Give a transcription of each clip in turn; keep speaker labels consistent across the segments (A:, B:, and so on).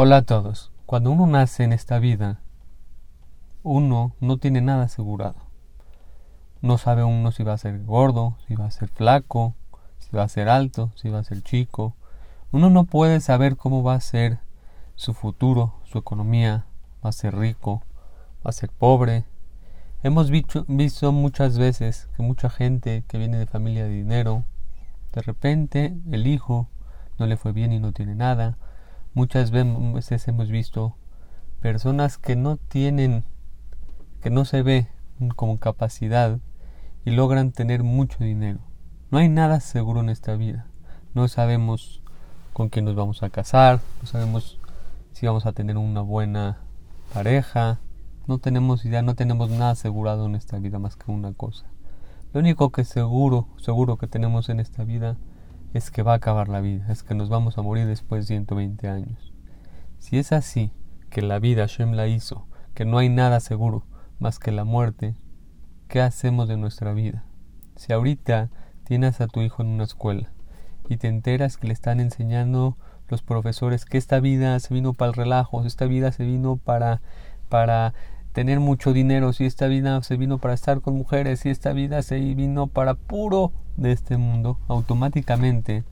A: Hola a todos. Cuando uno nace en esta vida, uno no tiene nada asegurado. No sabe uno si va a ser gordo, si va a ser flaco, si va a ser alto, si va a ser chico. Uno no puede saber cómo va a ser su futuro, su economía, va a ser rico, va a ser pobre. Hemos visto, muchas veces que mucha gente que viene de familia de dinero, de repente el hijo no le fue bien y no tiene nada Muchas veces hemos visto personas que no tienen, que no se ve como capacidad y logran tener mucho dinero. No hay nada seguro en esta vida. No sabemos con quién nos vamos a casar, no sabemos si vamos a tener una buena pareja, no tenemos idea, no tenemos nada asegurado en esta vida más que una cosa. Lo único que seguro, seguro que tenemos en esta vida es que va a acabar la vida, es que nos vamos a morir después de 120 años. Si es así, que la vida Shem la hizo, que no hay nada seguro más que la muerte, ¿qué hacemos de nuestra vida? Si ahorita tienes a tu hijo en una escuela y te enteras que le están enseñando los profesores que esta vida se vino para el relajo, esta vida se vino para para tener mucho dinero, si esta vida se vino para estar con mujeres, si esta vida se vino para puro de este mundo, automáticamente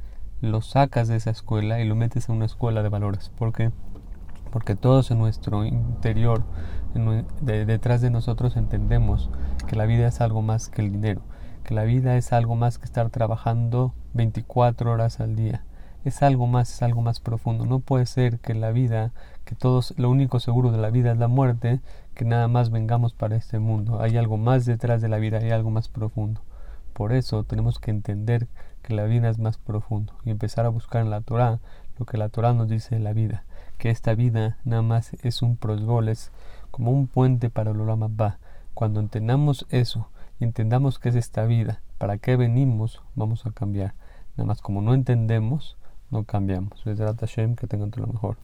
A: lo sacas de esa escuela y lo metes a una escuela de valores. ¿Por qué? Porque todos en nuestro interior, detrás de nosotros entendemos que la vida es algo más que el dinero, que la vida es algo más que estar trabajando 24 horas al día. Es algo más, es algo más profundo. No puede ser que la vida, que todos, lo único seguro de la vida es la muerte, que nada más vengamos para este mundo. Hay algo más detrás de la vida, hay algo más profundo. Por eso tenemos que entender que la vida es más profundo y empezar a buscar en la Torah lo que la Torah nos dice de la vida, que esta vida nada más es un prosgol, es como un puente para el Olam Abba. Cuando entendamos eso entendamos que es esta vida, para qué venimos, vamos a cambiar. Nada más como no entendemos, no cambiamos. Hashem, que tengan todo lo mejor.